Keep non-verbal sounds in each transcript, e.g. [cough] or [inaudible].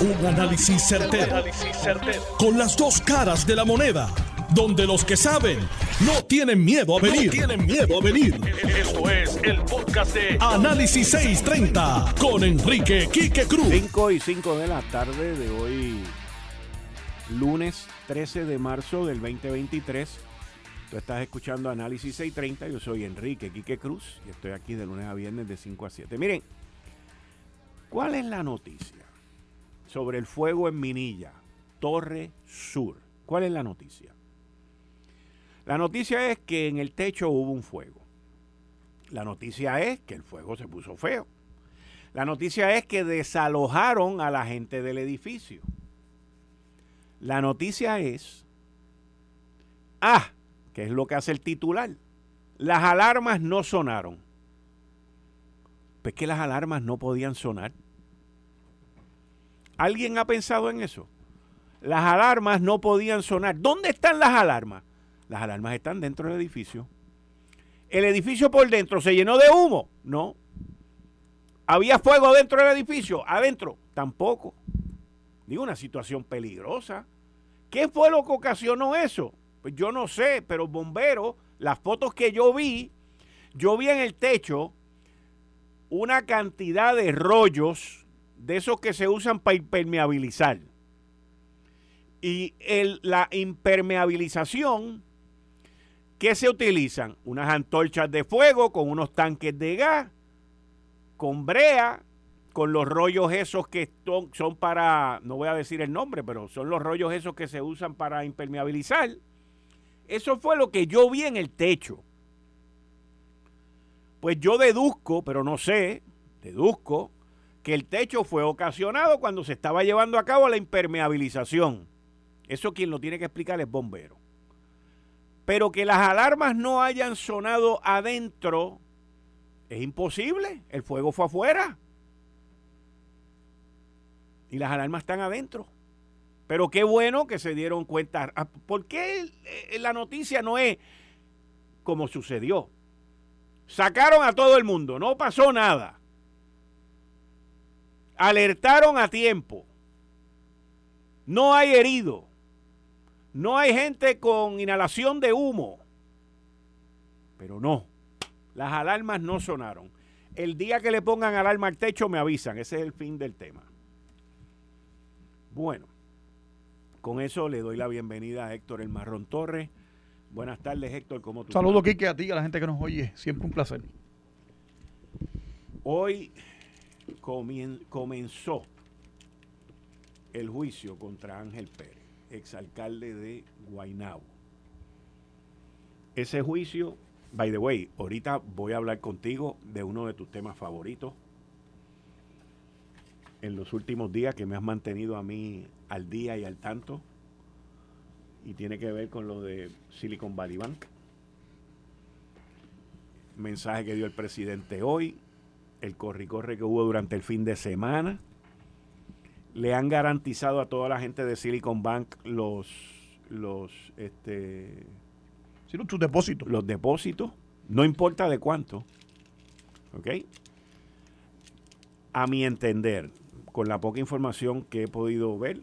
Un análisis certero, Con las dos caras de la moneda. Donde los que saben no tienen miedo a venir. tienen miedo a venir. Esto es el podcast de Análisis 630 con Enrique Quique Cruz. 5 y 5 de la tarde de hoy, lunes 13 de marzo del 2023. Tú estás escuchando Análisis 630. Yo soy Enrique Quique Cruz y estoy aquí de lunes a viernes de 5 a 7. Miren, ¿cuál es la noticia? Sobre el fuego en Minilla, Torre Sur. ¿Cuál es la noticia? La noticia es que en el techo hubo un fuego. La noticia es que el fuego se puso feo. La noticia es que desalojaron a la gente del edificio. La noticia es, ah, que es lo que hace el titular, las alarmas no sonaron. Pues que las alarmas no podían sonar. ¿Alguien ha pensado en eso? Las alarmas no podían sonar. ¿Dónde están las alarmas? Las alarmas están dentro del edificio. ¿El edificio por dentro se llenó de humo? No. ¿Había fuego dentro del edificio? Adentro, tampoco. Digo, una situación peligrosa. ¿Qué fue lo que ocasionó eso? Pues yo no sé, pero bomberos, las fotos que yo vi, yo vi en el techo una cantidad de rollos de esos que se usan para impermeabilizar. Y el, la impermeabilización, ¿qué se utilizan? Unas antorchas de fuego con unos tanques de gas, con brea, con los rollos esos que son para, no voy a decir el nombre, pero son los rollos esos que se usan para impermeabilizar. Eso fue lo que yo vi en el techo. Pues yo deduzco, pero no sé, deduzco que el techo fue ocasionado cuando se estaba llevando a cabo la impermeabilización. Eso quien lo tiene que explicar es bombero. Pero que las alarmas no hayan sonado adentro es imposible. El fuego fue afuera. Y las alarmas están adentro. Pero qué bueno que se dieron cuenta. Ah, ¿Por qué la noticia no es como sucedió? Sacaron a todo el mundo, no pasó nada alertaron a tiempo. No hay herido. No hay gente con inhalación de humo. Pero no, las alarmas no sonaron. El día que le pongan alarma al techo me avisan. Ese es el fin del tema. Bueno, con eso le doy la bienvenida a Héctor El Marrón Torres. Buenas tardes, Héctor. ¿Cómo tú Saludos, Kike, a ti y a la gente que nos oye. Siempre un placer. Hoy comenzó el juicio contra Ángel Pérez, exalcalde de Guaynabo. Ese juicio, by the way, ahorita voy a hablar contigo de uno de tus temas favoritos en los últimos días que me has mantenido a mí al día y al tanto y tiene que ver con lo de Silicon Valley Bank. Mensaje que dio el presidente hoy, el corre-corre que hubo durante el fin de semana. Le han garantizado a toda la gente de Silicon Bank los, los, este, sus depósitos. Los depósitos, no importa de cuánto. ¿Ok? A mi entender, con la poca información que he podido ver,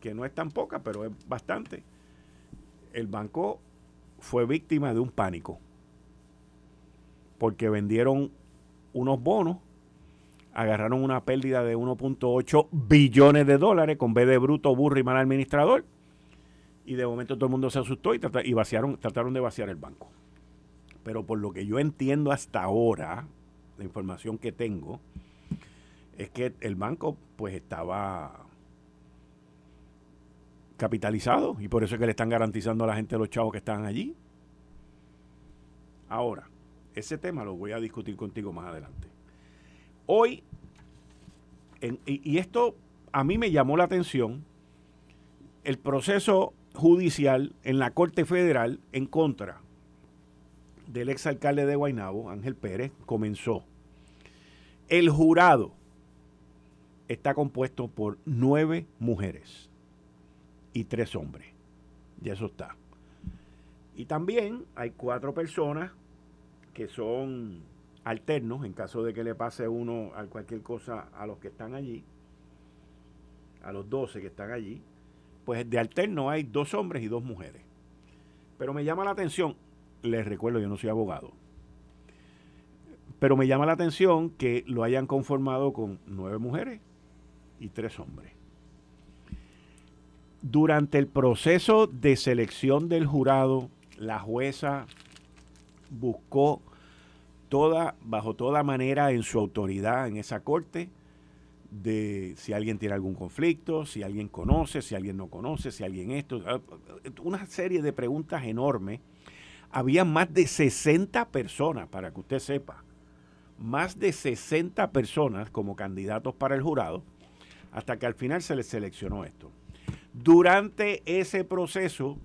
que no es tan poca, pero es bastante, el banco fue víctima de un pánico. Porque vendieron unos bonos, agarraron una pérdida de 1.8 billones de dólares con B de bruto, burro y mal administrador. Y de momento todo el mundo se asustó y, y vaciaron, trataron de vaciar el banco. Pero por lo que yo entiendo hasta ahora, la información que tengo, es que el banco pues estaba capitalizado y por eso es que le están garantizando a la gente los chavos que están allí. Ahora, ese tema lo voy a discutir contigo más adelante. Hoy, y, esto a mí me llamó la atención, el proceso judicial en la Corte Federal en contra del exalcalde de Guaynabo, Ángel Pérez, comenzó. El jurado está compuesto por nueve mujeres y tres hombres. Y eso está. Y también hay cuatro personas que son alternos en caso de que le pase uno a cualquier cosa a los que están allí. a los 12 que están allí, pues de alterno hay dos hombres y dos mujeres. Pero me llama la atención, les recuerdo, yo no soy abogado, pero me llama la atención que lo hayan conformado con nueve mujeres y tres hombres. Durante el proceso de selección del jurado, la jueza buscó toda, bajo toda manera en su autoridad en esa corte, de si alguien tiene algún conflicto, si alguien conoce, si alguien no conoce, si alguien esto, ah, una serie de preguntas enormes. Había más de 60 personas, para que usted sepa, más de 60 personas como candidatos para el jurado, hasta que al final se les seleccionó esto. Durante ese proceso,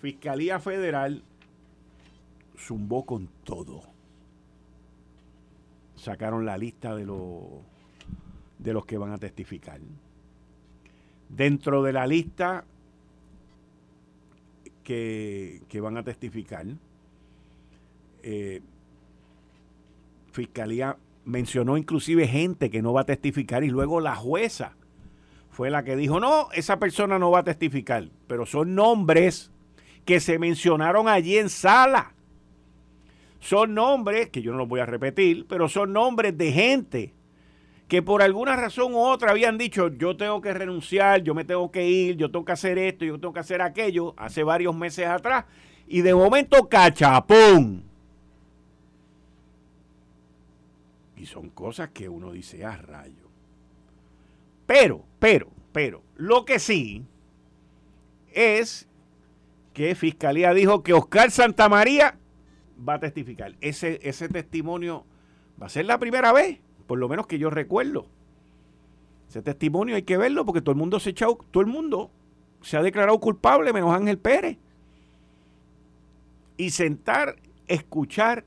Fiscalía Federal zumbó con todo. Sacaron la lista de los de los que van a testificar. Dentro de la lista que, van a testificar, eh, Fiscalía mencionó inclusive gente que no va a testificar y luego la jueza fue la que dijo, no, esa persona no va a testificar, pero son nombres que se mencionaron allí en sala. Son nombres, que yo no los voy a repetir, pero son nombres de gente que por alguna razón u otra habían dicho, yo tengo que renunciar, yo me tengo que ir, yo tengo que hacer esto, yo tengo que hacer aquello, hace varios meses atrás, y de momento cachapón. Y son cosas que uno dice a ah, rayo. Pero, pero, pero, lo que sí es que Fiscalía dijo que Oscar Santamaría va a testificar. Ese, ese testimonio va a ser la primera vez por lo menos que yo recuerdo. Ese testimonio hay que verlo porque todo el mundo se ha todo el mundo se ha declarado culpable menos Ángel Pérez. Y sentar, escuchar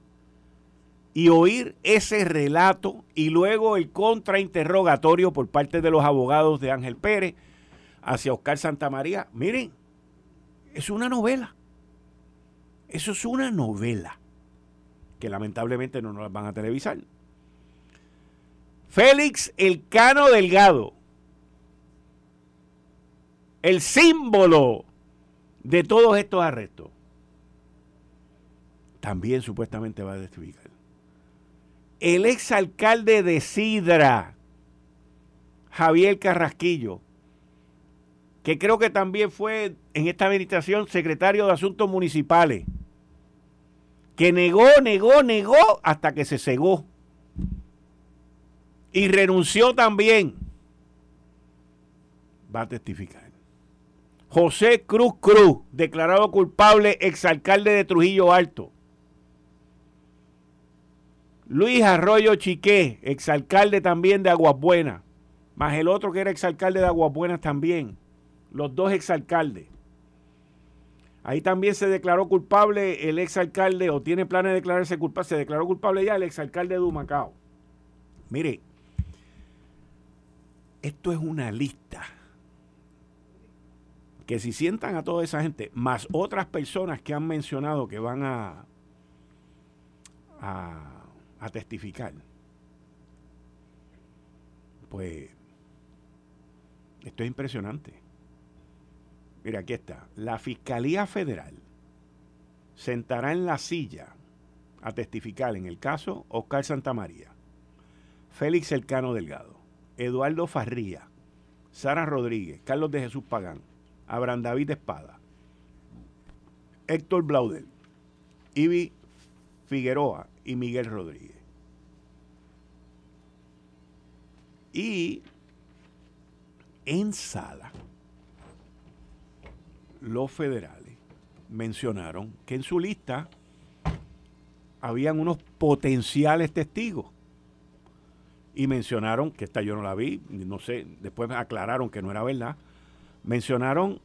y oír ese relato y luego el contrainterrogatorio por parte de los abogados de Ángel Pérez hacia Oscar Santamaría. Miren, es una novela. Eso es una novela que lamentablemente no nos van a televisar. Félix Elcano Delgado, el símbolo de todos estos arrestos, también supuestamente va a testificar. El exalcalde de Sidra, Javier Carrasquillo, que creo que también fue en esta administración secretario de Asuntos Municipales, que negó, negó, negó hasta que se cegó y renunció también, va a testificar. José Cruz Cruz, declarado culpable, exalcalde de Trujillo Alto. Luis Arroyo Chiqué, exalcalde también de Aguas Buenas, más el otro que era exalcalde de Aguas Buenas también. Los dos exalcaldes. Ahí también se declaró culpable el exalcalde, o tiene planes de declararse culpable, se declaró culpable ya el exalcalde de Humacao. Mire, esto es una lista. Que si sientan a toda esa gente, más otras personas que han mencionado que van a, a, testificar, pues esto es impresionante. Mira, aquí está. La Fiscalía Federal sentará en la silla a testificar en el caso Oscar Santamaría, Félix Elcano Delgado, Eduardo Farría, Sara Rodríguez, Carlos de Jesús Pagán, Abraham David Espada, Héctor Blaudel, Ibi Figueroa y Miguel Rodríguez. Y en sala, los federales mencionaron que en su lista habían unos potenciales testigos y mencionaron, que esta yo no la vi, no sé, después aclararon que no era verdad, mencionaron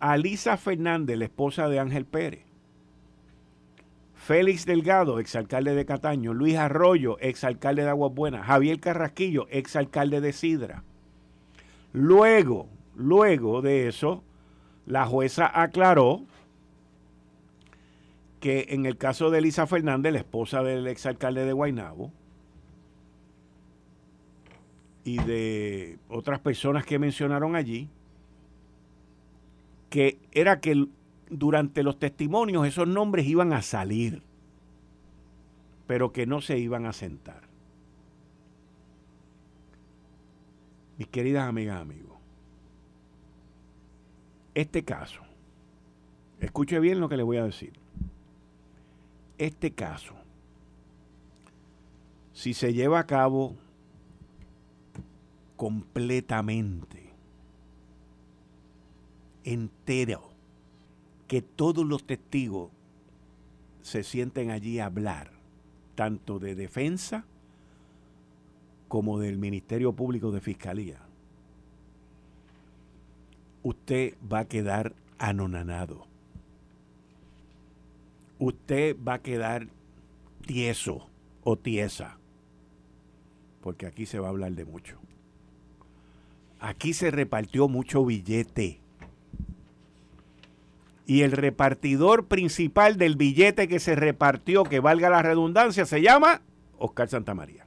a Lisa Fernández, la esposa de Ángel Pérez, Félix Delgado, exalcalde de Cataño, Luis Arroyo, exalcalde de Aguas Buenas, Javier Carrasquillo, exalcalde de Sidra. Luego, luego de eso, la jueza aclaró que en el caso de Elisa Fernández, la esposa del exalcalde de Guaynabo, y de otras personas que mencionaron allí, que era que durante los testimonios esos nombres iban a salir, pero que no se iban a sentar. Mis queridas amigas, amigos, este caso, escuche bien lo que le voy a decir, este caso, si se lleva a cabo completamente, entero, que todos los testigos se sienten allí a hablar, tanto de defensa como del Ministerio Público de Fiscalía, usted va a quedar anonanado. Usted va a quedar tieso o tiesa, porque aquí se va a hablar de mucho. Aquí se repartió mucho billete. Y el repartidor principal del billete que se repartió, que valga la redundancia, se llama Oscar Santamaría.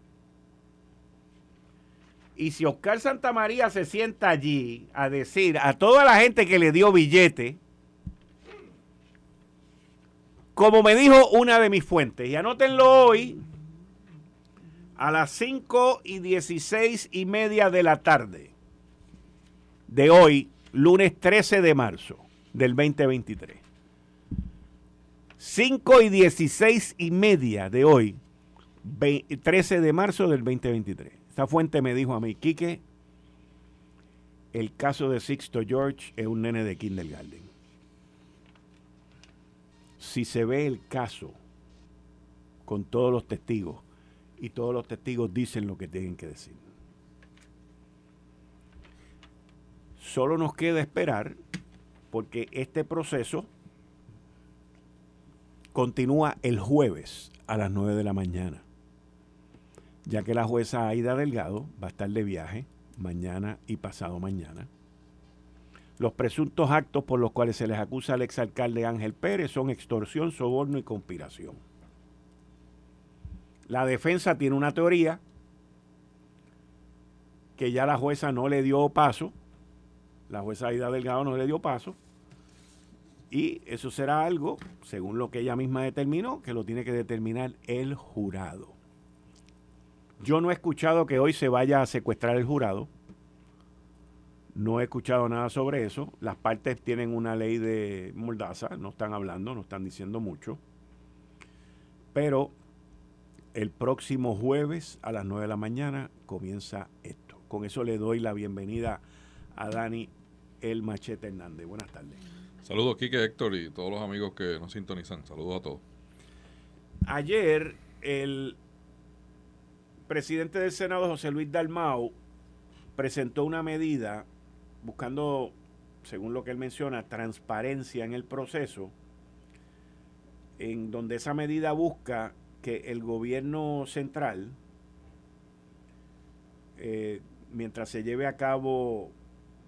Y si Oscar Santamaría se sienta allí a decir a toda la gente que le dio billete, como me dijo una de mis fuentes, y anótenlo hoy, a las 5 y 16 y media de la tarde de hoy, lunes 13 de marzo del 2023. 5 y 16 y media de hoy, 13 de marzo del 2023. Esta fuente me dijo a mí, Quique, el caso de Sixto George es un nene de kindergarten. Si se ve el caso con todos los testigos y todos los testigos dicen lo que tienen que decir. Solo nos queda esperar porque este proceso continúa el jueves a las 9 de la mañana, ya que la jueza Aida Delgado va a estar de viaje mañana y pasado mañana. Los presuntos actos por los cuales se les acusa al exalcalde Ángel Pérez son extorsión, soborno y conspiración. La defensa tiene una teoría que ya la jueza no le dio paso la jueza Aida Delgado no le dio paso. Y eso será algo, según lo que ella misma determinó, que lo tiene que determinar el jurado. Yo no he escuchado que hoy se vaya a secuestrar el jurado. No he escuchado nada sobre eso. Las partes tienen una ley de mordaza, no están hablando, no están diciendo mucho. Pero el próximo jueves a las 9 de la mañana comienza esto. Con eso le doy la bienvenida a Dani el Machete Hernández. Buenas tardes. Saludos, Kike, Héctor y todos los amigos que nos sintonizan. Saludos a todos. Ayer, el presidente del Senado, José Luis Dalmau, presentó una medida buscando, según lo que él menciona, transparencia en el proceso, en donde esa medida busca que el gobierno central, eh, mientras se lleve a cabo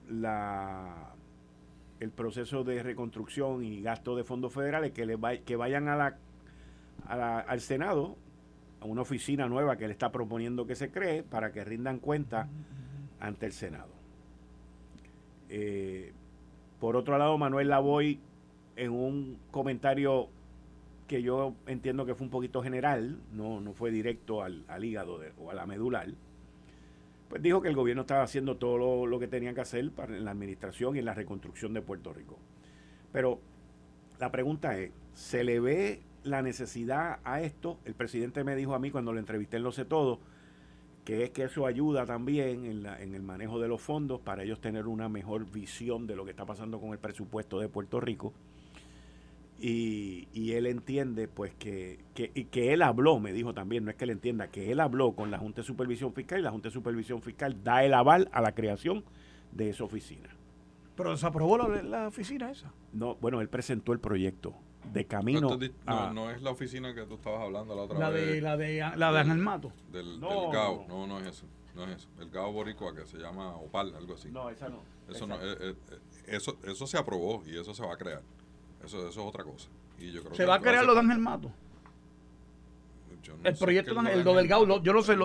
la, el proceso de reconstrucción y gasto de fondos federales que, le que vayan al Senado, una oficina nueva que le está proponiendo que se cree para que rindan cuenta ante el Senado. Eh, por otro lado, Manuel Lavoy, en un comentario que yo entiendo que fue un poquito general, no, no fue directo al, hígado o a la medular, pues dijo que el gobierno estaba haciendo todo lo, que tenían que hacer para, en la administración y en la reconstrucción de Puerto Rico. Pero la pregunta es, ¿se le ve la necesidad a esto? El presidente me dijo a mí cuando lo entrevisté en Lo Sé Todo, que es que eso ayuda también en, en el manejo de los fondos para ellos tener una mejor visión de lo que está pasando con el presupuesto de Puerto Rico y, él entiende pues que, que, y que él habló, me dijo también, no es que él entienda, que él habló con la Junta de Supervisión Fiscal y la Junta de Supervisión Fiscal da el aval a la creación de esa oficina. ¿Pero se aprobó la, oficina esa? No, bueno, él presentó el proyecto de camino. No, no, es la oficina que tú estabas hablando la otra la vez. De, la de la de Ángel Mato. Del, no, GAO, no, no es eso. No es eso. El GAO Boricua que se llama OPAL, algo así. No, esa no. Eso, no, eh, eh, eh, eso, eso se aprobó y eso se va a crear. Eso, eso es otra cosa. Y yo creo ¿Se va a crear lo de Ángel Mato? el proyecto, el, lo del GAU, yo no sé,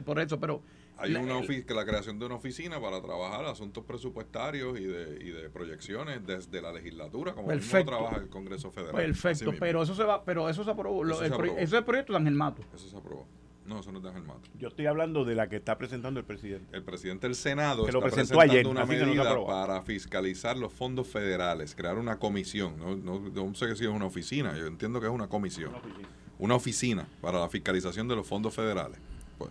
por eso, pero Hay una ofi- que la creación de una oficina para trabajar asuntos presupuestarios y de, y de proyecciones desde la legislatura, como mismo Perfecto. trabaja el Congreso Federal. Perfecto, pero eso se va, pero eso se aprobó. lo- Eso el se aprobó. ese proyecto de Ángel Mato. Eso se aprobó. No, eso no es de Ángel Mato. Yo estoy hablando de la que está presentando el presidente. El presidente del Senado Que lo está presentó presentando ayer, una no medida para fiscalizar los fondos federales, crear una comisión. No, no, no sé si es una oficina, yo entiendo que es una comisión. Una oficina para la fiscalización de los fondos federales. Pues,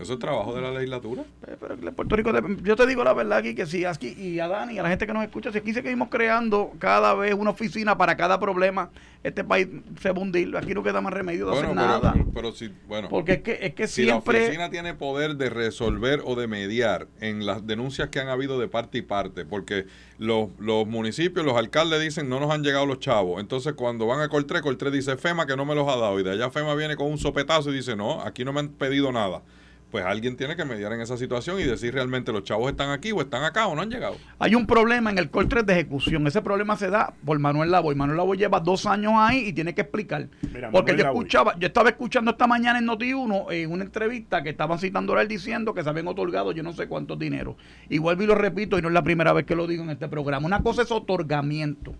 eso es trabajo de la legislatura. Eh, Pero Puerto Rico, yo te digo la verdad aquí que si aquí y a Dani y a la gente que nos escucha, si aquí seguimos creando cada vez una oficina para cada problema, este país se va a hundir. Aquí no queda más remedio de Bueno, hacer pero, nada. pero si, bueno, Porque es que, es que si la oficina tiene poder de resolver o de mediar en las denuncias que han habido de parte y parte, porque los, los municipios, los alcaldes dicen no nos han llegado los chavos, entonces cuando van a Coltré, Coltré dice FEMA que no me los ha dado, y de allá FEMA viene con un sopetazo y dice no, aquí no me han pedido nada. Pues alguien tiene que mediar en esa situación y decir realmente los chavos están aquí o están acá o no han llegado. Hay un problema en el Coltres de ejecución. Ese problema se da por Manuel Lavoy. Manuel Lavoy lleva dos años ahí y tiene que explicar. Mira, Porque Manuel yo Lavoy. escuchaba, yo estaba escuchando esta mañana en Noti1 en una entrevista que estaban citando a él diciendo que se habían otorgado yo no sé cuántos dineros. Y vuelvo y lo repito, y no es la primera vez que lo digo en este programa. Una cosa es otorgamiento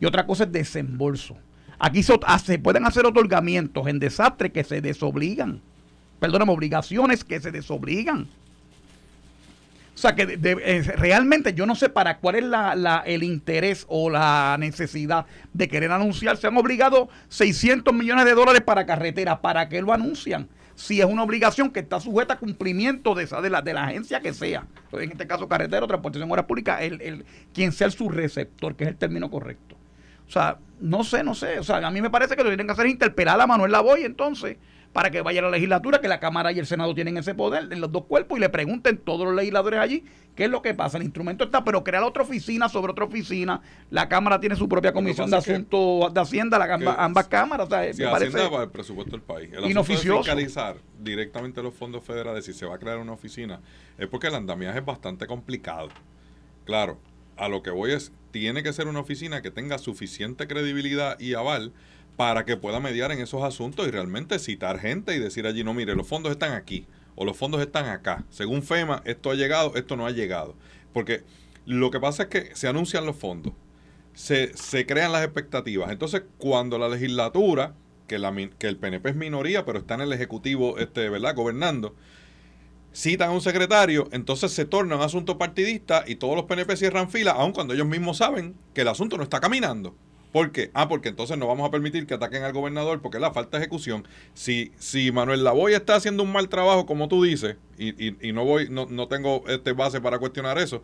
y otra cosa es desembolso. Aquí se, ot- se pueden hacer otorgamientos en desastre que se desobligan. Perdóname, obligaciones que se desobligan. O sea que eh, realmente yo no sé para cuál es la, el interés o la necesidad de querer anunciar. Se han obligado 600 millones de dólares para carreteras. ¿Para qué lo anuncian? Si es una obligación que está sujeta a cumplimiento de, esa, de, la, de la agencia que sea. En este caso, carretero, transportación, obras públicas, el, el, quien sea el subreceptor, que es el término correcto. O sea, no sé, no sé. O sea, a mí me parece que lo tienen que hacer es interpelar a Manuel Lavoy entonces para que vaya a la legislatura, que la Cámara y el Senado tienen ese poder en los dos cuerpos y le pregunten todos los legisladores allí qué es lo que pasa. El instrumento está, pero crear otra oficina sobre otra oficina. La Cámara tiene su propia comisión de asuntos de Hacienda, la, ambas, cámaras. O sea, Si me parece- Hacienda para el presupuesto del país. El de fiscalizar directamente los fondos federales, si se va a crear una oficina, es porque el andamiaje es bastante complicado. Claro, a lo que voy es, tiene que ser una oficina que tenga suficiente credibilidad y aval para que pueda mediar en esos asuntos y realmente citar gente y decir allí, no, mire, los fondos están aquí o los fondos están acá. Según FEMA, esto ha llegado, esto no ha llegado. Porque lo que pasa es que se anuncian los fondos, se, se crean las expectativas. Entonces, cuando la legislatura, que, la, que el PNP es minoría, pero está en el Ejecutivo, este, ¿verdad?, gobernando, citan a un secretario, entonces se torna un asunto partidista y todos los PNP cierran fila, aun cuando ellos mismos saben que el asunto no está caminando. ¿Por qué? Ah, porque entonces no vamos a permitir que ataquen al gobernador porque la falta de ejecución. Si, si Manuel Lavoy está haciendo un mal trabajo, como tú dices, y, y- y no voy, no, no tengo este base para cuestionar eso,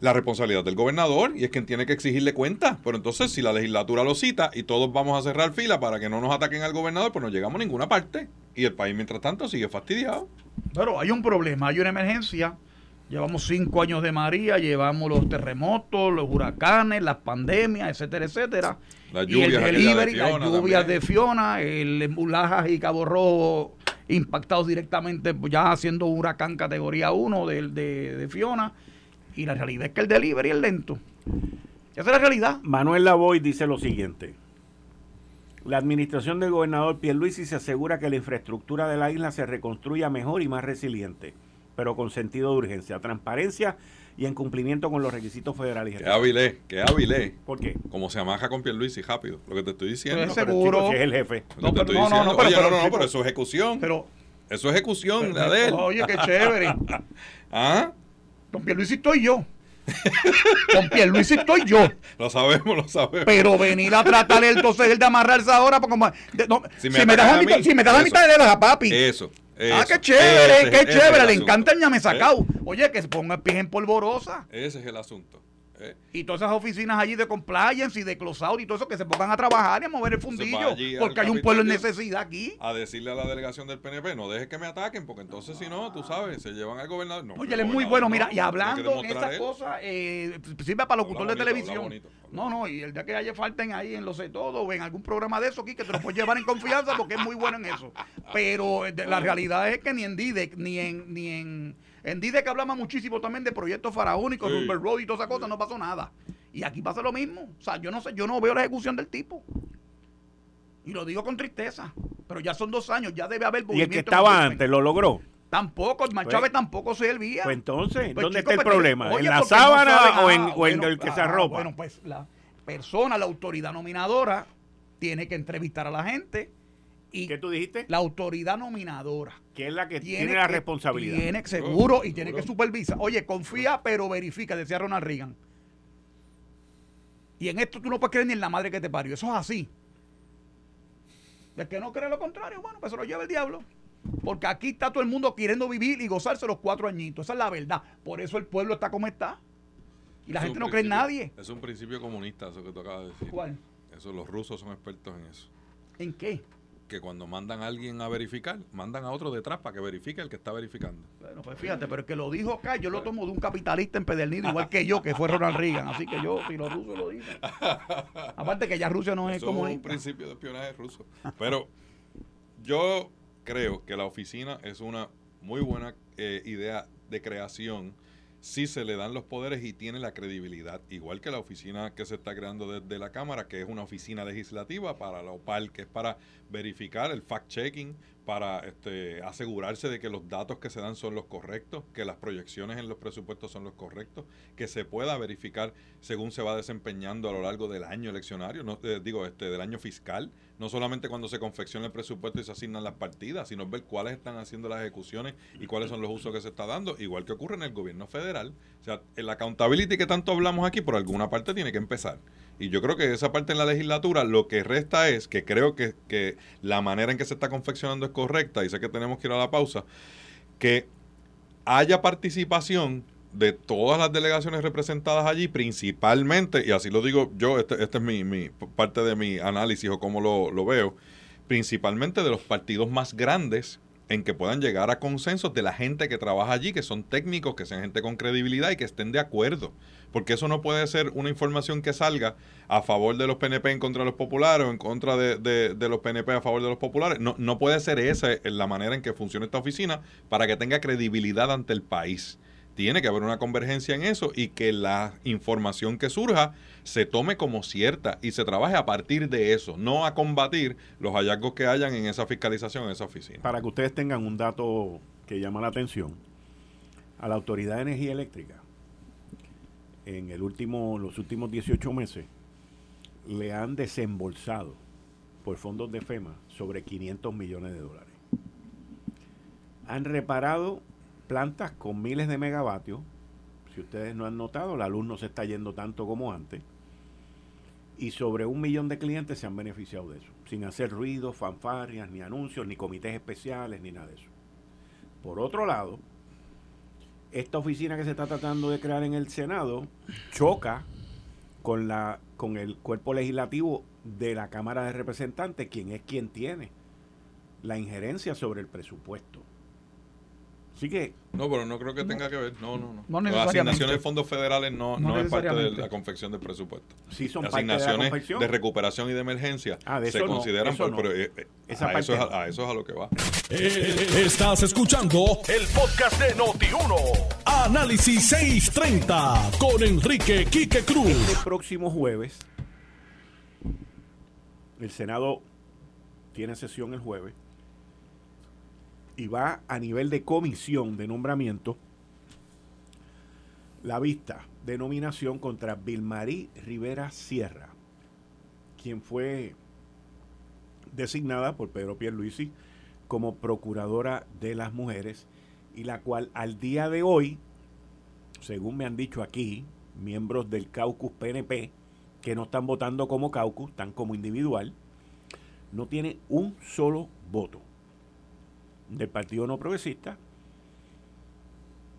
la responsabilidad del gobernador y es quien tiene que exigirle cuenta. Pero entonces, si la legislatura lo cita y todos vamos a cerrar fila para que no nos ataquen al gobernador, pues no llegamos a ninguna parte. Y el país, mientras tanto, sigue fastidiado. Pero hay un problema, hay una emergencia. Llevamos cinco años de María, llevamos los terremotos, los huracanes, las pandemias, etcétera, etcétera. Las y el lluvias aquella de delivery, Fiona las lluvias también. de Fiona, el Embulajas y Cabo Rojo impactados directamente, pues, ya haciendo huracán categoría 1 de, de, de Fiona. Y la realidad es que el delivery es lento. Esa es la realidad. Manuel Lavoy dice lo siguiente. La administración del gobernador Pierluisi se asegura que la infraestructura de la isla se reconstruya mejor y más resiliente, pero con sentido de urgencia, transparencia y en cumplimiento con los requisitos federales. Que estatales. hábil es, que hábil es. ¿Por qué? Como se amaja con Pierluisi rápido. Lo que te estoy diciendo. Pero, seguro. chico, si es el jefe. que No, te pero- no, no, no, pero- Oye, pero, no, no, pero eso es ejecución. Pero, eso es ejecución, la de él. oye, qué chévere. [laughs] ¿Ah? Con Pierluisi estoy yo. Con Pierluisi estoy yo. [laughs] Lo sabemos, lo sabemos. Pero venir a tratar entonces el de amarrarse ahora, porque como- de- no, Si si, me me das a mitad, mí, si me das a eso. mitad de la papi. Eso. Ah, qué chévere, ese- qué ese chévere. Le asunto. encanta el ñame ¿Eh? sacado. Oye, que se ponga el pie en polvorosa. Ese es el asunto. ¿Eh? Y todas esas oficinas allí de compliance y de close out y todo eso, que se pongan a trabajar y a mover el fundillo. Porque hay un pueblo en necesidad aquí. A decirle a la delegación del PNP, no dejes que me ataquen, porque entonces si no, tú sabes, se llevan al gobernador. No, Oye, él es muy bueno, no, mira, y hablando en esas cosas, eh, sirve para locutor Habla de bonito, televisión. bonito, No, no, y el día que haya falten ahí en Lo Sé Todo o en algún programa de eso aquí, que te lo puedes llevar en confianza porque es muy bueno en eso. Pero eh, de- la realidad es que ni en DIDEC, ni en, ni en, en DIDEC que hablamos muchísimo también de proyectos faraónicos, Sí. Road y todas esas cosas, no pasó nada. Y aquí pasa lo mismo. O sea, yo no sé, yo no veo la ejecución del tipo. Y lo digo con tristeza. Pero ya son dos años, ya debe haber Y el que estaba antes lo logró. Tampoco, el Pues- Chávez tampoco servía. Pues entonces, Pues, ¿dónde chico, está el porque- problema? oye, ¿En la no sábana o en, ah, o en bueno, el que se ah, arropa? Bueno, pues la persona, la autoridad nominadora, tiene que entrevistar a la gente y ¿Qué tú dijiste? la autoridad nominadora que es la que tiene, la que- responsabilidad. Tiene seguro y tiene seguro. que supervisar. Oye, confía pero verifica, decía Ronald Reagan. Y en esto tú no puedes creer ni en la madre que te parió. Eso es así. El que no cree lo contrario, bueno, pues se lo lleva el diablo. Porque aquí está todo el mundo queriendo vivir y gozarse los cuatro añitos. Esa es la verdad. Por eso el pueblo está como está. Y la Es gente no cree en nadie. Es un principio comunista, eso que tú acabas de decir. ¿Cuál? Eso, los rusos son expertos en eso. ¿En qué? Que cuando mandan a alguien a verificar, mandan a otro detrás para que verifique el que está verificando. Bueno, pues fíjate, pero el que lo dijo acá, yo lo tomo de un capitalista empedernido, igual que yo, que fue Ronald Reagan. Así que yo, si los rusos lo dicen. [laughs] Aparte que ya Rusia no es Eso es un principio de espionaje ruso. Pero yo creo que la oficina es una muy buena eh, idea de creación si se le dan los poderes y tiene la credibilidad, igual que la oficina que se está creando desde la Cámara, que es una oficina legislativa para la OPAL, que es para verificar el fact-checking, para este, asegurarse de que los datos que se dan son los correctos, que las proyecciones en los presupuestos son los correctos, que se pueda verificar según se va desempeñando a lo largo del año eleccionario, no, eh, digo, este, del año fiscal, no solamente cuando se confecciona el presupuesto y se asignan las partidas, sino ver cuáles están haciendo las ejecuciones y cuáles son los usos que se está dando, igual que ocurre en el gobierno federal. O sea, el accountability que tanto hablamos aquí, por alguna parte tiene que empezar. Y yo creo que esa parte en la legislatura, lo que resta es que creo que, que la manera en que se está confeccionando es correcta, y sé que tenemos que ir a la pausa, que haya participación de todas las delegaciones representadas allí, principalmente, y así lo digo yo, este, este es mi, mi parte de mi análisis o cómo lo, lo veo, principalmente de los partidos más grandes en que puedan llegar a consensos de la gente que trabaja allí, que son técnicos, que sean gente con credibilidad y que estén de acuerdo. Porque eso no puede ser una información que salga a favor de los PNP en contra de los populares o en contra de, de- los PNP a favor de los populares. No, no puede ser esa la manera en que funciona esta oficina para que tenga credibilidad ante el país. Tiene que haber una convergencia en eso y que la información que surja se tome como cierta y se trabaje a partir de eso, no a combatir los hallazgos que hayan en esa fiscalización, en esa oficina. Para que ustedes tengan un dato que llama la atención, a la Autoridad de Energía Eléctrica, en el último, los últimos 18 meses, le han desembolsado por fondos de FEMA sobre 500 millones de dólares. Han reparado plantas con miles de megavatios. Si ustedes no han notado, la luz no se está yendo tanto como antes. Y sobre un millón de clientes se han beneficiado de eso, sin hacer ruido, fanfarrias, ni anuncios, ni comités especiales, ni nada de eso. Por otro lado, esta oficina que se está tratando de crear en el Senado choca con la con el cuerpo legislativo de la Cámara de Representantes, quien es quien tiene la injerencia sobre el presupuesto. Así que No, pero no creo que tenga que ver. No, no, no. No Las necesariamente. asignaciones de fondos federales no, No no, es parte de la confección del presupuesto. sí son Las parte de la asignaciones de recuperación y de emergencia Ah, de se consideran, eso por- no. pero eh, eh, Esa a, eso es parte a, no. a eso es a lo que va. Eh, Estás escuchando el podcast de Noti1. Análisis 630 con Enrique Quique Cruz. Este próximo jueves, el Senado tiene sesión el jueves y va a nivel de comisión de nombramiento la vista de nominación contra Vilmarí Rivera Sierra, quien fue designada por Pedro Pierluisi como procuradora de las mujeres y la cual al día de hoy según me han dicho aquí, miembros del caucus PNP, que no están votando como caucus, están como individual, no tiene un solo voto del Partido No Progresista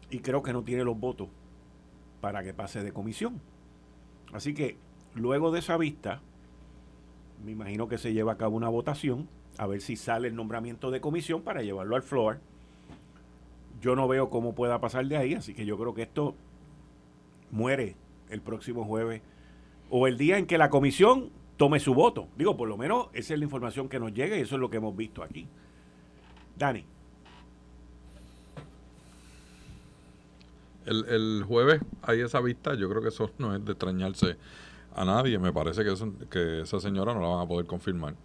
y creo que no tiene los votos para que pase de comisión. Así que luego de esa vista, me imagino que se lleva a cabo una votación a ver si sale el nombramiento de comisión para llevarlo al floor yo no veo cómo pueda pasar de ahí, así que yo creo que esto muere el próximo jueves o el día en que la comisión tome su voto. Digo, por lo menos esa es la información que nos llega y eso es lo que hemos visto aquí. Dani, El, el jueves hay esa vista, yo creo que eso no es de extrañarse a nadie, me parece que, eso- que esa señora no la van a poder confirmar.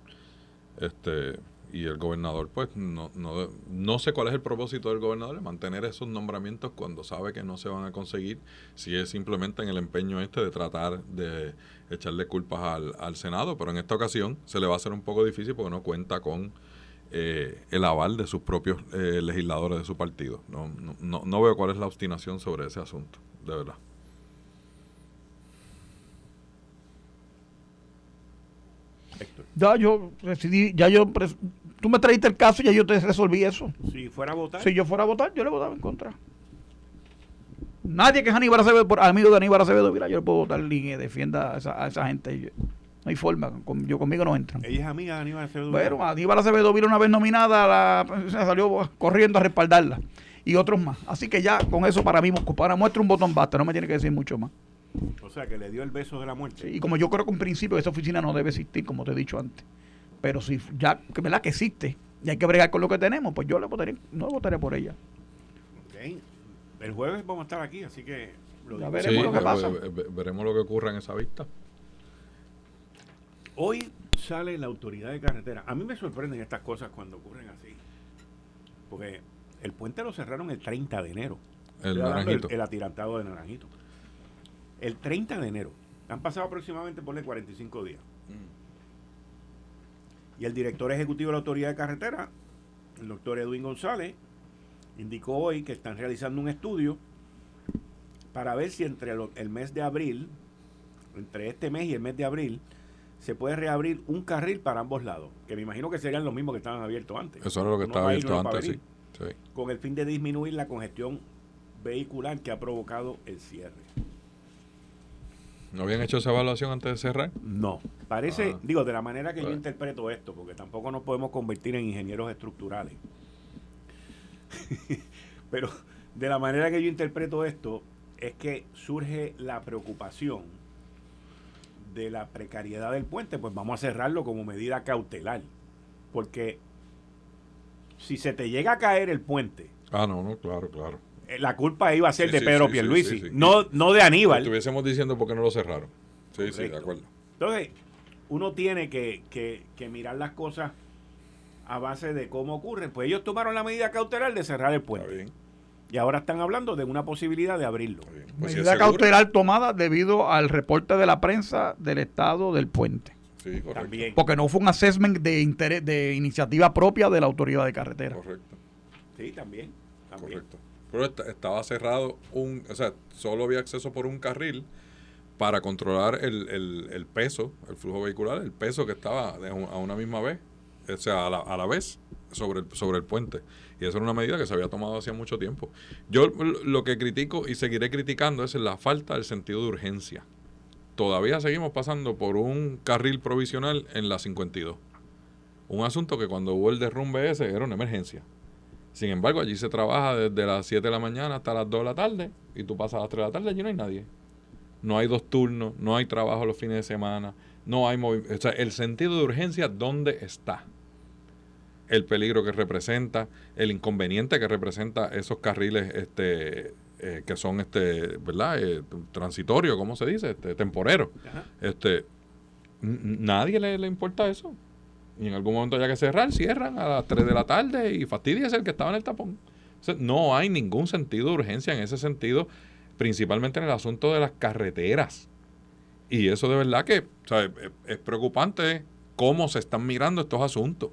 Este, y el gobernador, pues, no, no, no sé cuál es el propósito del gobernador, mantener esos nombramientos cuando sabe que no se van a conseguir, si es simplemente en el empeño este de tratar de echarle culpas al, al Senado, pero en esta ocasión se le va a hacer un poco difícil porque no cuenta con eh, el aval de sus propios eh, legisladores de su partido. No, no, no veo cuál es la obstinación sobre ese asunto, de verdad. Ya yo decidí, ya yo, tú me traíste el caso y ya yo te resolví eso. Si fuera a votar. Si yo fuera a votar, yo le votaba en contra. Nadie que es Aníbal Acevedo, por amigo de Aníbal Acevedo, mira, yo le puedo votar ni que defienda a esa, a esa gente. No hay forma, yo conmigo no entran. Ella es amiga de Aníbal Acevedo. Bueno, Aníbal Acevedo vino una vez nominada, la, salió corriendo a respaldarla. Y otros más. Así que ya con eso para mí, para muestra un botón basta, no me tiene que decir mucho más. O sea, que le dio el beso de la muerte. y como yo creo que en principio esa oficina no debe existir, como te he dicho antes. Pero si ya, que verdad que existe y hay que bregar con lo que tenemos, pues yo le votaré, no votaré por ella. Okay. El jueves vamos a estar aquí, así que ya veremos lo que pasa. Veremos lo que ocurra en esa vista. Hoy sale la autoridad de carretera. A mí me sorprenden estas cosas cuando ocurren así. Porque el puente lo cerraron el 30 de enero. El naranjito. El, el, atirantado de naranjito el 30 de enero. Han pasado aproximadamente, por 45 días. Mm. Y el director ejecutivo de la Autoridad de Carretera, el doctor Edwin González, indicó hoy que están realizando un estudio para ver si entre el mes de abril, entre este mes y el mes de abril, se puede reabrir un carril para ambos lados, que me imagino que serían los mismos que estaban abiertos antes. Eso era lo que estaba abierto antes, sí. Con el fin de disminuir la congestión vehicular que ha provocado el cierre. ¿No habían hecho esa evaluación antes de cerrar? No. Parece, ah. digo, de la manera que yo pues. interpreto esto, porque tampoco nos podemos convertir en ingenieros estructurales. [laughs] Pero de la manera que yo interpreto esto, es que surge la preocupación de la precariedad del puente, pues vamos a cerrarlo como medida cautelar. Porque si se te llega a caer el puente. Ah, no, no, claro, claro eh, la culpa iba a ser de Pedro Pierluisi, no, no de Aníbal. Estuviésemos diciendo por qué no lo cerraron. Sí, sí, de acuerdo. Entonces, uno tiene que, que, mirar las cosas a base de cómo ocurren. Pues ellos tomaron la medida cautelar de cerrar el puente. Y ahora están hablando de una posibilidad de abrirlo. Pues medida cautelar tomada debido al reporte de la prensa del estado del puente. Sí, correcto. También. Porque no fue un assessment de interés, de iniciativa propia de la autoridad de carretera. Correcto. Sí, también. también. Correcto pero estaba cerrado un, o sea, solo había acceso por un carril para controlar el, peso, el flujo vehicular, el peso que estaba a una misma vez, o sea, a la, a la vez sobre el, sobre el puente. Y esa era una medida que se había tomado hacía mucho tiempo. Yo lo que critico y seguiré criticando es la falta del sentido de urgencia. Todavía seguimos pasando por un carril provisional en la 52. Un asunto que cuando hubo el derrumbe ese era una emergencia. Sin embargo, allí se trabaja desde las 7 de la mañana hasta las 2 de la tarde y tú pasas a las 3 de la tarde, allí no hay nadie. No hay dos turnos, no hay trabajo los fines de semana, no hay movimiento. O sea, el sentido de urgencia, ¿dónde está? El peligro que representa, el inconveniente que representa esos carriles este, eh, que son, este, ¿verdad? Eh, transitorios, ¿cómo se dice? Este, temporeros. Este, nadie le, le importa eso. Y en algún momento haya que cerrar, cierran a las 3 de la tarde y fastidia el que estaba en el tapón. no hay ningún sentido de urgencia en ese sentido, principalmente en el asunto de las carreteras. Y eso de verdad que es, preocupante cómo se están mirando estos asuntos.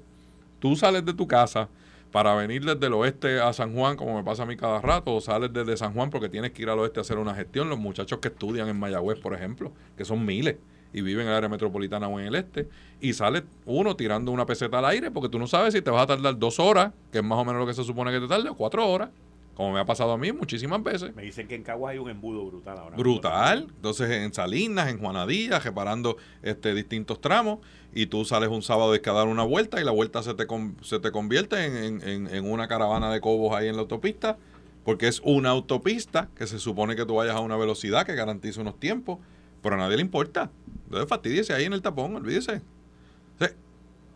Tú sales de tu casa para venir desde el oeste a San Juan, como me pasa a mí cada rato, o sales desde San Juan porque tienes que ir al oeste a hacer una gestión. Los muchachos que estudian en Mayagüez, por ejemplo, que son miles y vive en el área metropolitana o en el este, y sale uno tirando una peseta al aire porque tú no sabes si te vas a tardar dos horas, que es más o menos lo que se supone que te tarde, o cuatro horas, como me ha pasado a mí muchísimas veces. Me dicen que en Caguas hay un embudo brutal ahora. Brutal. Entonces en Salinas, en Juanadilla, reparando este, distintos tramos, y tú sales un sábado de dar una vuelta y la vuelta se te, se te convierte en, en una caravana de cobos ahí en la autopista, porque es una autopista que se supone que tú vayas a una velocidad que garantiza unos tiempos pero a nadie le importa. Entonces fastidiese ahí en el tapón, olvídese.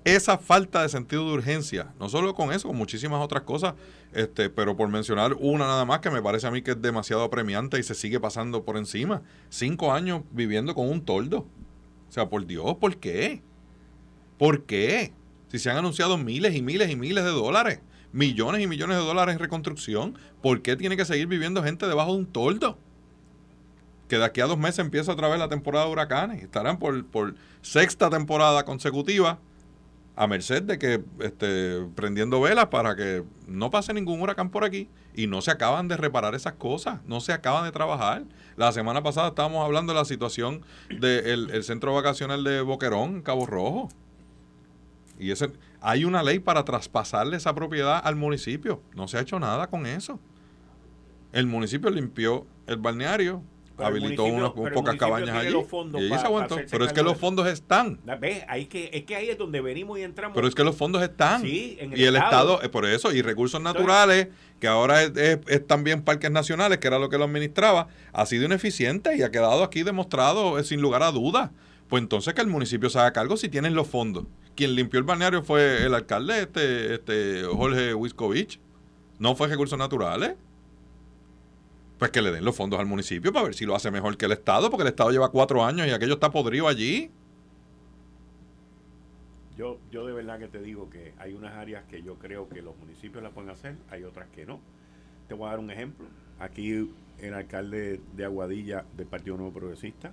Esa falta de sentido de urgencia, no solo con eso, con muchísimas otras cosas, este, pero por mencionar una nada más que me parece a mí que es demasiado apremiante y se sigue pasando por encima. Cinco años viviendo con un toldo. O sea, por Dios, ¿por qué? ¿Por qué? Si se han anunciado miles y miles y miles de dólares, millones y millones de dólares en reconstrucción, ¿por qué tiene que seguir viviendo gente debajo de un toldo? Que de aquí a dos meses empieza otra vez la temporada de huracanes. Estarán por, por sexta temporada consecutiva a merced de que este, prendiendo velas para que no pase ningún huracán por aquí y no se acaban de reparar esas cosas, no se acaban de trabajar. La semana pasada estábamos hablando de la situación del el centro vacacional de Boquerón, Cabo Rojo. Y ese, hay una ley para traspasarle esa propiedad al municipio. No se ha hecho nada con eso. El municipio limpió el balneario, habilitó unas pocas cabañas allí. Y se aguantó. Pero es que los fondos están. ¿Ves? Ahí que, es que ahí es donde venimos y entramos. Pero es que los fondos están. y el Estado, eh, por eso, y recursos naturales, que ahora es, también parques nacionales, que era lo que lo administraba, ha sido ineficiente y ha quedado aquí demostrado eh, sin lugar a dudas. Pues entonces que el municipio se haga cargo si tienen los fondos. Quien limpió el balneario fue el alcalde, este, este Jorge Wiskovich. No fue recursos naturales pues que le den los fondos al municipio para ver si lo hace mejor que el Estado, porque el Estado lleva cuatro años y aquello está podrido allí. Yo, yo de verdad que te digo que hay unas áreas que yo creo que los municipios las pueden hacer, hay otras que no. Te voy a dar un ejemplo. Aquí el alcalde de Aguadilla del Partido Nuevo Progresista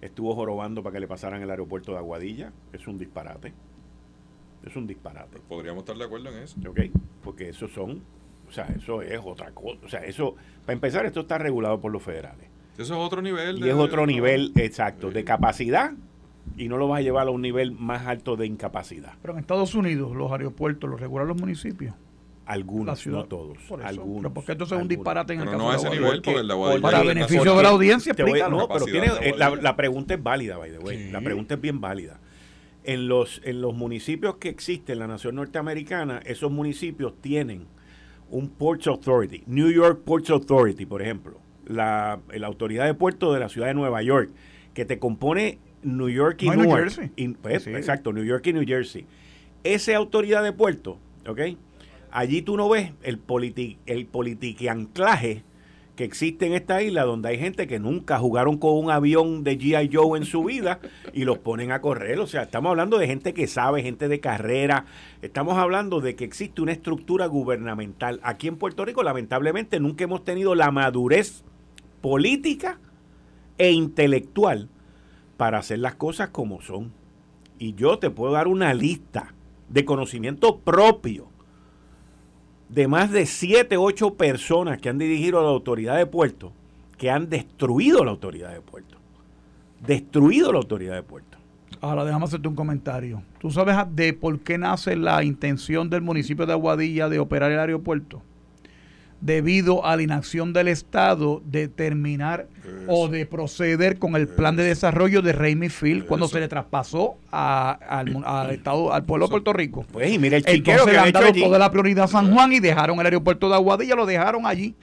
estuvo jorobando para que le pasaran el aeropuerto de Aguadilla. Es un disparate. Es un disparate. Podríamos estar de acuerdo en eso. Ok, porque esos son o sea, eso es otra cosa. O sea, eso, para empezar, esto está regulado por los federales. Eso es otro nivel. Y es otro nivel, exacto, de capacidad y no lo vas a llevar a un nivel más alto de incapacidad. Pero en Estados Unidos los aeropuertos los regulan los municipios. Algunos, no todos. algunos. Pero porque esto es un disparate en el caso no a ese nivel, porque el de Para beneficio de la audiencia, explícalo. No, pero tiene, eh, la, pregunta es válida, by the way. La pregunta es bien válida. En los, en los municipios que existen en la nación norteamericana, esos municipios tienen un Ports Authority, New York Ports Authority, por ejemplo, la, autoridad de puerto de la ciudad de Nueva York, que te compone New York y New Jersey. Pues, exacto, New York y New Jersey. Esa autoridad de puerto, ¿ok? Allí tú no ves el, politi el politiqueanclaje que existe en esta isla donde hay gente que nunca jugaron con un avión de GI Joe en su vida y los ponen a correr. O sea, estamos hablando de gente que sabe, gente de carrera. Estamos hablando de que existe una estructura gubernamental. Aquí en Puerto Rico, lamentablemente, nunca hemos tenido la madurez política e intelectual para hacer las cosas como son. Y yo te puedo dar una lista de conocimiento propio de más de 7, 8 personas que han dirigido a la autoridad de puerto, que han destruido la autoridad de puerto. Destruido la autoridad de puerto. Ahora déjame hacerte un comentario. ¿Tú sabes de por qué nace la intención del municipio de Aguadilla de operar el aeropuerto? Debido a la inacción del Estado de terminar o de proceder con el plan de desarrollo de Raimi Field cuando se le traspasó al, Estado, al pueblo de Puerto Rico. Pues y mira el Entonces le han dado toda la prioridad a San Juan y dejaron el aeropuerto de Aguadilla, lo dejaron allí.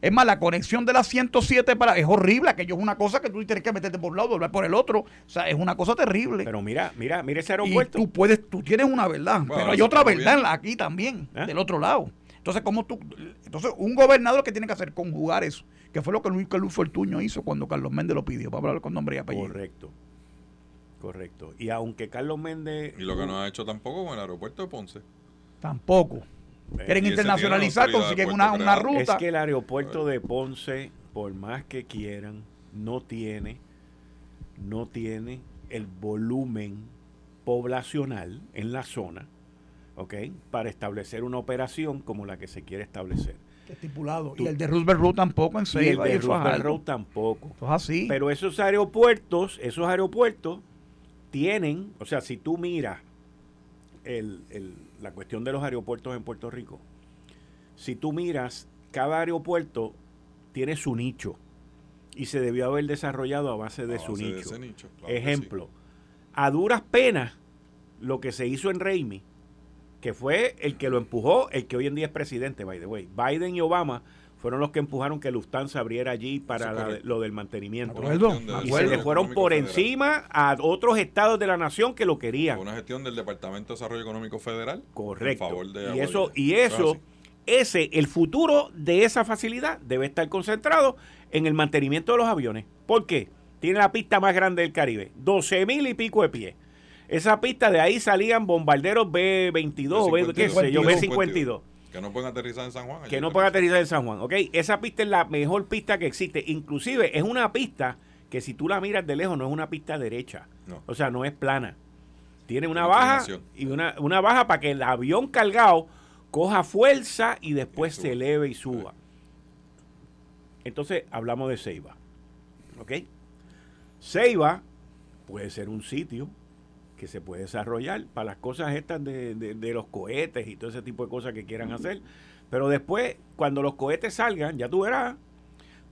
Es más, la conexión de la 107 para, es horrible, aquello es una cosa que tú tienes que meterte por un lado, volver por el otro. O sea, es una cosa terrible. Pero mira, mira, mira ese aeropuerto. tú puedes, tú tienes una verdad, pero hay otra verdad aquí también, ¿Eh? del otro lado. Entonces, ¿cómo tú? Entonces, un gobernador que tiene que hacer conjugar eso, que fue lo que Luis, Luis Fortuño hizo cuando Carlos Méndez lo pidió, para hablar con nombre y apellido. Correcto. Correcto. Y aunque Carlos Méndez. Y lo que no ha hecho tampoco con el aeropuerto de Ponce. Tampoco. Quieren internacionalizar, consiguen una, una, ruta. Es que el aeropuerto de Ponce, por más que quieran, no tiene, no tiene el volumen poblacional en la zona ¿ok? Para establecer una operación como la que se quiere establecer. Estipulado. y el de Roosevelt Road tampoco en serio. Y el de Roosevelt Road tampoco. Es así. Pero esos aeropuertos, esos aeropuertos tienen, o sea, si tú miras el, el, la cuestión de los aeropuertos en Puerto Rico, si tú miras, cada aeropuerto tiene su nicho y se debió haber desarrollado a base de su nicho. Ejemplo, a duras penas, lo que se hizo en Reimi que fue el que lo empujó, el que hoy en día es presidente, by the way. Biden y Obama fueron los que empujaron que Lufthansa abriera allí para lo del mantenimiento. y se le fueron por encima a otros estados de la nación que lo querían. una gestión del Departamento de Desarrollo Económico Federal. Correcto. y eso, y eso, ese, el futuro de esa facilidad debe estar concentrado en el mantenimiento de los aviones. ¿Por qué? Tiene la pista más grande del Caribe, 12 mil y pico de pies Esa pista de ahí salían bombarderos B-22, B, qué sé yo, B-52. Que no pueden aterrizar en San Juan. Que no pueden aterrizar en San Juan, ¿ok? Esa pista es la mejor pista que existe. Inclusive es una pista que si tú la miras de lejos no es una pista derecha. O sea, no es plana. Tiene una baja y una, una baja para que el avión cargado coja fuerza y después se eleve y suba. Entonces hablamos de Ceiba. ¿Ok? Ceiba puede ser un sitio que se puede desarrollar para las cosas estas de, de, los cohetes y todo ese tipo de cosas que quieran hacer. Pero después, cuando los cohetes salgan, ya tú verás,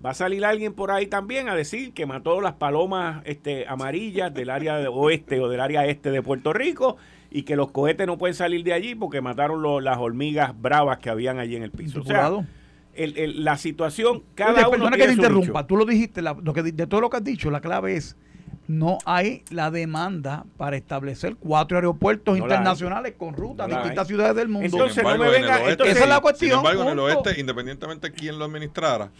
va a salir alguien por ahí también a decir que mató las palomas este, amarillas del área oeste o del área este de Puerto Rico y que los cohetes no pueden salir de allí porque mataron las hormigas bravas que habían allí en el piso. O sea, el, la situación, cada uno perdona que te interrumpa, tú lo dijiste, lo que, de todo lo que has dicho, la clave es no hay la demanda para establecer cuatro aeropuertos internacionales con rutas a distintas ciudades del mundo. Entonces, no me venga, esa es la cuestión. Sin embargo, en el oeste, independientemente de quién lo administrara,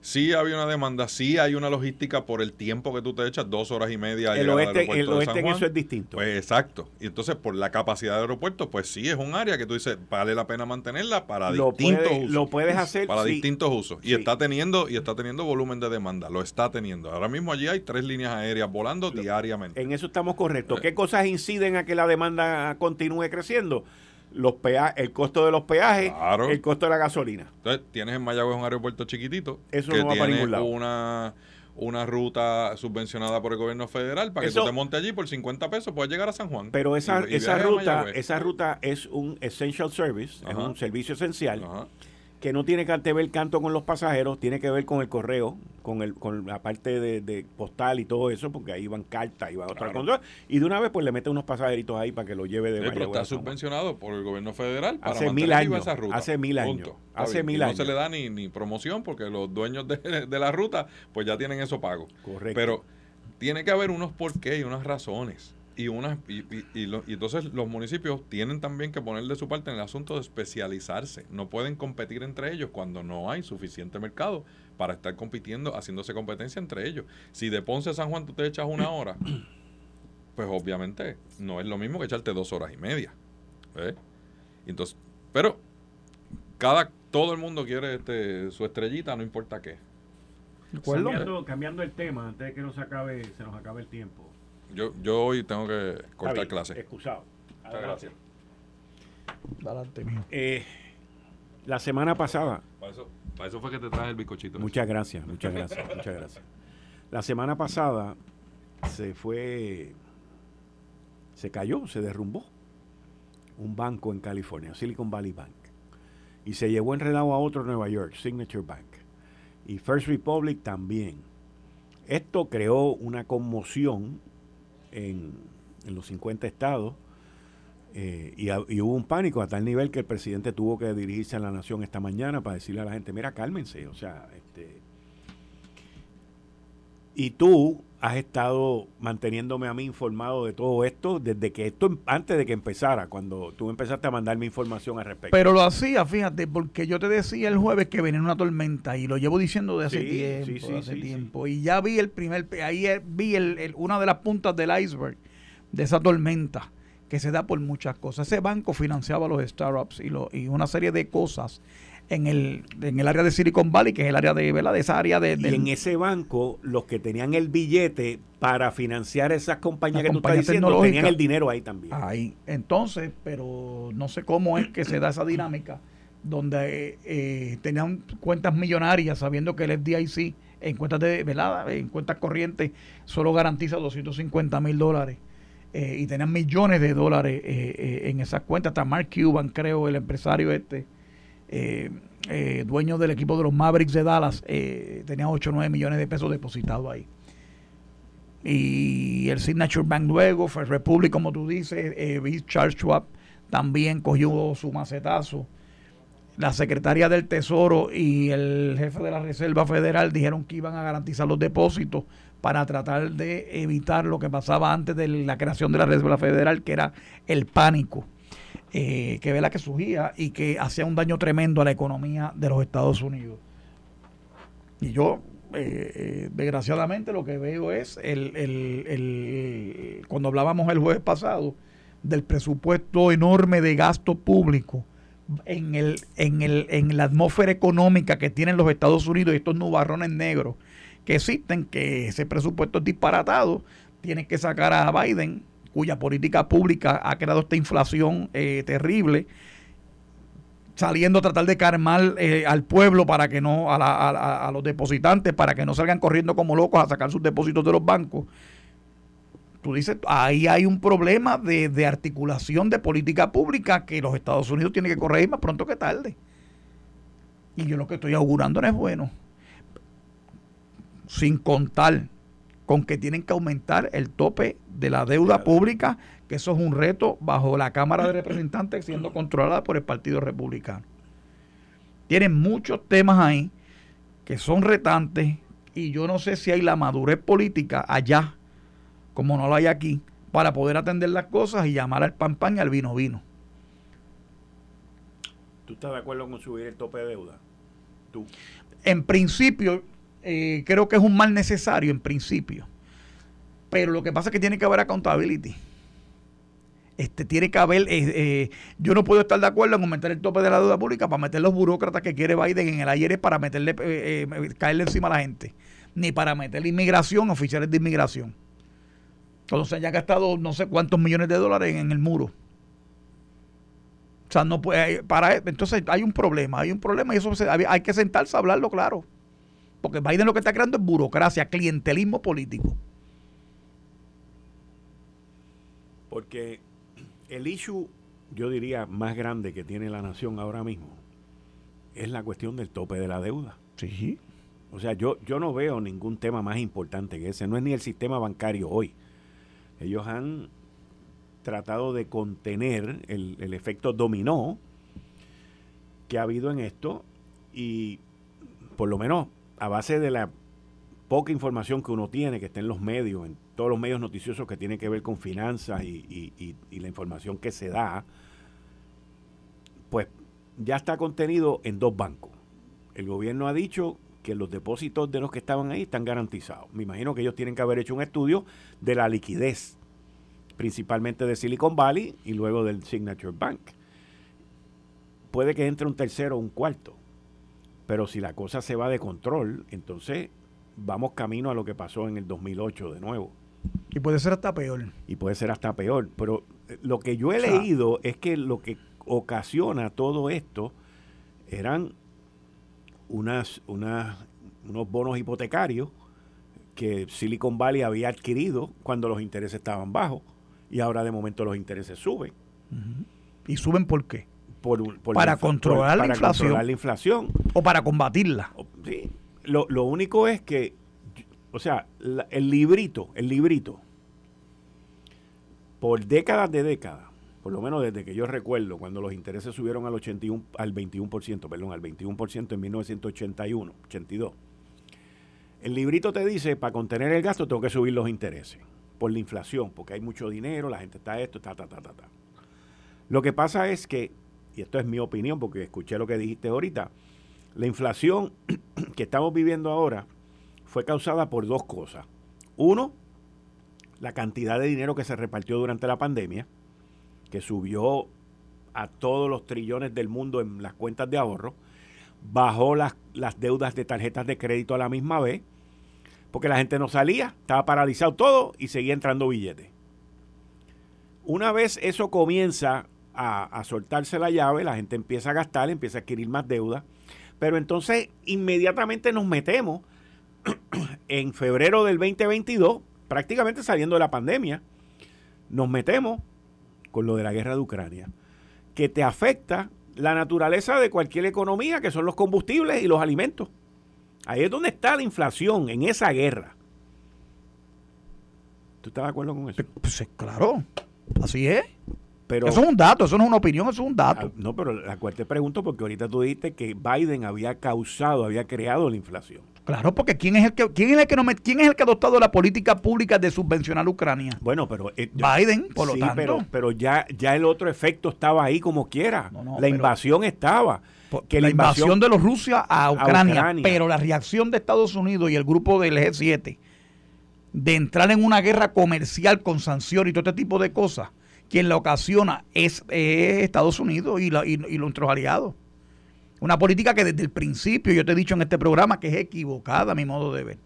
sí había una demanda, sí hay una logística por el tiempo que tú te echas, dos horas y media. El oeste, el oeste en eso es distinto. Pues exacto. Y entonces, por la capacidad de aeropuerto, pues sí es un área que tú dices, vale la pena mantenerla para distintos usos. Lo puedes hacer. Para distintos usos. Y está teniendo, y está teniendo volumen de demanda, lo está teniendo. Ahora mismo allí hay tres líneas aéreas volando diariamente. En eso estamos correctos. Eh. ¿Qué cosas inciden a que la demanda continúe creciendo? Los pea el costo de los peajes, el costo de la gasolina. Entonces, tienes en Mayagüez un aeropuerto chiquitito Eso que no va tiene para ningún lado. una una ruta subvencionada por el gobierno federal para que tú te montes allí por 50 pesos puedes llegar a San Juan. Pero esa, esa ruta esa ruta es un essential service, es un servicio esencial. Ajá que no tiene que ver canto con los pasajeros, tiene que ver con el correo, con el con la parte de, postal y todo eso, porque ahí van cartas y van otra cosa. Y de una vez pues le mete unos pasajeritos ahí para que lo lleve de Pero está subvencionado por el gobierno federal para hace mil años, esa ruta. Hace mil años. Hace mil años. No se le da ni, ni promoción porque los dueños de, de, la ruta pues ya tienen eso pago. Correcto. Pero tiene que haber unos porqués y unas razones y, una, y, y, entonces los municipios tienen también que poner de su parte en el asunto de especializarse. No pueden competir entre ellos cuando no hay suficiente mercado para estar compitiendo, haciéndose competencia entre ellos. Si de Ponce a San Juan tú te echas una hora, [coughs] pues obviamente no es lo mismo que echarte dos horas y media. Entonces, pero cada todo el mundo quiere este, su estrellita, no importa qué. Cambiando, cambiando el tema, antes de que nos acabe, se nos acabe el tiempo. Yo, yo hoy tengo que cortar clase. Excusado. Muchas gracias. Adelante, mío. Eh, la semana pasada. Para eso, para eso, fue que te traje el bizcochito. Muchas gracias, muchas gracias, muchas gracias. La semana pasada se fue, se cayó, se derrumbó un banco en California, Silicon Valley Bank, y se llevó enredado a otro en Nueva York, Signature Bank, y First Republic también. Esto creó una conmoción en, los 50 estados eh, y, hubo un pánico a tal nivel que el presidente tuvo que dirigirse a la nación esta mañana para decirle a la gente, mira, cálmense, o sea. Y tú has estado manteniéndome a mí informado de todo esto desde que esto, antes de que empezara, cuando tú empezaste a mandarme información al respecto. Pero lo hacía, fíjate, porque yo te decía el jueves que venía una tormenta y lo llevo diciendo de hace tiempo, hace tiempo. Y ya vi el primer, ahí vi el, una de las puntas del iceberg de esa tormenta que se da por muchas cosas. Ese banco financiaba los startups y, lo, y una serie de cosas en el, en el área de Silicon Valley, que es el área de, ¿verdad? de esa área de... Y en ese banco, los que tenían el billete para financiar esas compañías que tú estás diciendo, tenían el dinero ahí también. Ahí. Entonces, pero no sé cómo es que se da esa dinámica donde eh, tenían cuentas millonarias sabiendo que el FDIC en cuentas de velada, en cuentas corrientes, solo garantiza 250 mil dólares. Eh, y tenían millones de dólares eh, en esas cuentas. Hasta Mark Cuban, creo, el empresario este, eh, eh, dueño del equipo de los Mavericks de Dallas, eh, tenía 8 o 9 millones de pesos depositados ahí. Y el Signature Bank luego, fue Republic, como tú dices, eh, Charles Schwab también cogió su macetazo. La secretaria del Tesoro y el jefe de la Reserva Federal dijeron que iban a garantizar los depósitos para tratar de evitar lo que pasaba antes de la creación de la Reserva Federal, que era el pánico eh, que la que surgía y que hacía un daño tremendo a la economía de los Estados Unidos. Y yo eh, eh, desgraciadamente lo que veo es el, el, el, cuando hablábamos el jueves pasado del presupuesto enorme de gasto público en, el, en, el, en la atmósfera económica que tienen los Estados Unidos y estos nubarrones negros que existen, que ese presupuesto es disparatado, tiene que sacar a Biden, cuya política pública ha creado esta inflación eh, terrible, saliendo a tratar de calmar eh, al pueblo para que no, a, los depositantes, para que no salgan corriendo como locos a sacar sus depósitos de los bancos. Tú dices, ahí hay un problema de, de articulación de política pública que los Estados Unidos tienen que corregir más pronto que tarde. Y yo lo que estoy augurando no es bueno. Sin contar con que tienen que aumentar el tope de la deuda pública, que eso es un reto bajo la Cámara de Representantes siendo controlada por el Partido Republicano. Tienen muchos temas ahí que son retantes y yo no sé si hay la madurez política allá, como no la hay aquí, para poder atender las cosas y llamar al pan pan y al vino vino. ¿Tú estás de acuerdo con subir el tope de deuda? ¿Tú? En principio, eh, creo que es un mal necesario en principio. Pero lo que pasa es que tiene que haber accountability. Este, tiene que haber, eh, eh, yo no puedo estar de acuerdo en aumentar el tope de la deuda pública para meter los burócratas que quiere Biden en el ayer para meterle, caerle encima a la gente, ni para meterle inmigración, oficiales de inmigración. Entonces ya ha gastado no sé cuántos millones de dólares en, el muro. O sea, no puede, para, entonces hay un problema, hay un problema y eso hay que sentarse a hablarlo claro. Porque Biden lo que está creando es burocracia, clientelismo político. Porque el issue, yo diría, más grande que tiene la nación ahora mismo es la cuestión del tope de la deuda. Sí. O sea, yo, yo no veo ningún tema más importante que ese. No es ni el sistema bancario hoy. Ellos han tratado de contener el, el efecto dominó que ha habido en esto y por lo menos a base de la poca información que uno tiene, que está en los medios, en todos los medios noticiosos que tienen que ver con finanzas y, la información que se da, pues ya está contenido en dos bancos. El gobierno ha dicho que los depósitos de los que estaban ahí están garantizados. Me imagino que ellos tienen que haber hecho un estudio de la liquidez, principalmente de Silicon Valley y luego del Signature Bank. Puede que entre un tercero o un cuarto. Pero si la cosa se va de control, entonces vamos camino a lo que pasó en el 2008 de nuevo. Y puede ser hasta peor. Y puede ser hasta peor. Pero eh, lo que yo he leído es que lo que ocasiona todo esto eran unas, unas, unos bonos hipotecarios que Silicon Valley había adquirido cuando los intereses estaban bajos y ahora de momento los intereses suben. ¿Y suben por qué? Para, controlar, la inflación, la inflación. O para combatirla. Sí. Lo, lo único es que, o sea, el librito, el librito, por décadas de décadas, por lo menos desde que yo recuerdo, cuando los intereses subieron al 81, al 21%, perdón, al 21% en 1981, 82. El librito te dice, para contener el gasto tengo que subir los intereses, por la inflación, porque hay mucho dinero, la gente está esto, ta, ta, ta, ta, ta. Lo que pasa es que y esto es mi opinión porque escuché lo que dijiste ahorita, la inflación [clears throat] que estamos viviendo ahora fue causada por dos cosas. Uno, la cantidad de dinero que se repartió durante la pandemia, que subió a todos los trillones del mundo en las cuentas de ahorro, bajó las, las deudas de tarjetas de crédito a la misma vez, porque la gente no salía, estaba paralizado todo y seguía entrando billetes. Una vez eso comienza a, soltarse la llave, la gente empieza a gastar, empieza a adquirir más deuda, pero entonces inmediatamente nos metemos [clears throat] en febrero del 2022, prácticamente saliendo de la pandemia, nos metemos con lo de la guerra de Ucrania, que te afecta la naturaleza de cualquier economía, que son los combustibles y los alimentos. Ahí es donde está la inflación, en esa guerra. ¿Tú estás de acuerdo con eso? Pues claro, así es eso es un dato, eso no es una opinión, eso es un dato. Ah, no, pero la cual te pregunto porque ahorita tú dijiste que Biden había causado, había creado la inflación. Claro, porque ¿quién es el que quién es el que no quién es el que ha adoptado la política pública de subvencionar a Ucrania? Bueno, pero eh, Biden, por lo tanto. Pero, pero ya ya el otro efecto estaba ahí como quiera. la invasión estaba. que la invasión, de los Rusia a Ucrania, pero la reacción de Estados Unidos y el grupo del G7 de entrar en una guerra comercial con sanciones y todo este tipo de cosas, quien la ocasiona es, Estados Unidos y, y, nuestros aliados. Una política que desde el principio, yo te he dicho en este programa, que es equivocada a mi modo de ver.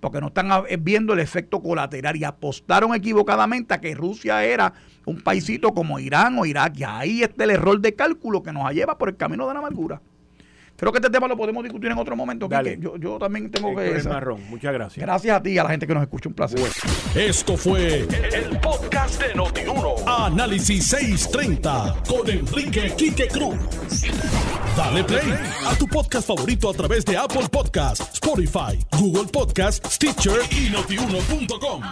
Porque no están viendo el efecto colateral y apostaron equivocadamente a que Rusia era un paisito como Irán o Irak. Y ahí está el error de cálculo que nos lleva por el camino de la amargura. Creo que este tema lo podemos discutir en otro momento. Yo, yo, también tengo que. Marrón. Muchas gracias. Gracias a ti y a la gente que nos escucha. Un placer. Esto fue el, podcast de Notiuno. Análisis 630 con Enrique Quique Cruz. Dale play a tu podcast favorito a través de Apple Podcasts, Spotify, Google Podcasts, Stitcher y notiuno.com.